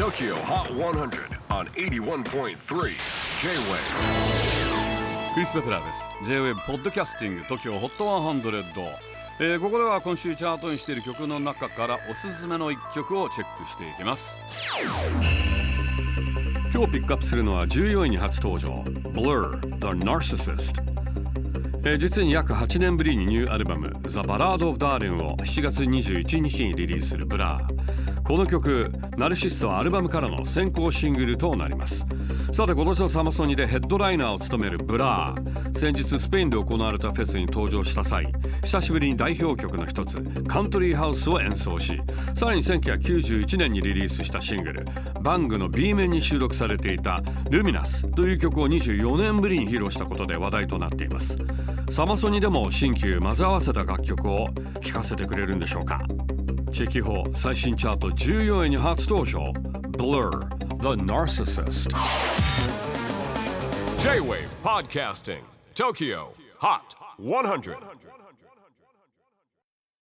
TOKIO HOT 100 on 81.3 J-WAVE クリス・ペプラーです。J-WAVE ポッドキャスティング TOKYO HOT 100、えーここでは今週チャートにしている曲の中からおすすめの一曲をチェックしていきます。今日ピックアップするのは14位に初登場。Blur The Narcissist 実に約8年ぶりにニューアルバム The Ballad of Darren を7月21日にリリースするブラー。この曲ナルシストはアルバムからの先行シングルとなります。さて今年のサマソニでヘッドライナーを務めるブラー。先日スペインで行われたフェスに登場した際久しぶりに代表曲の一つ Country House を演奏しさらに1991年にリリースしたシングル Bang の B 面に収録されていた Luminous という曲を24年ぶりに披露したことで話題となっています。サマソニでも新旧混ぜ合わせた楽曲を聴かせてくれるんでしょうか。チェキホー最新チャート14位に初登場 Blur The Narcissist. J-WAVE PODCASTING. TOKYO. HOT. 100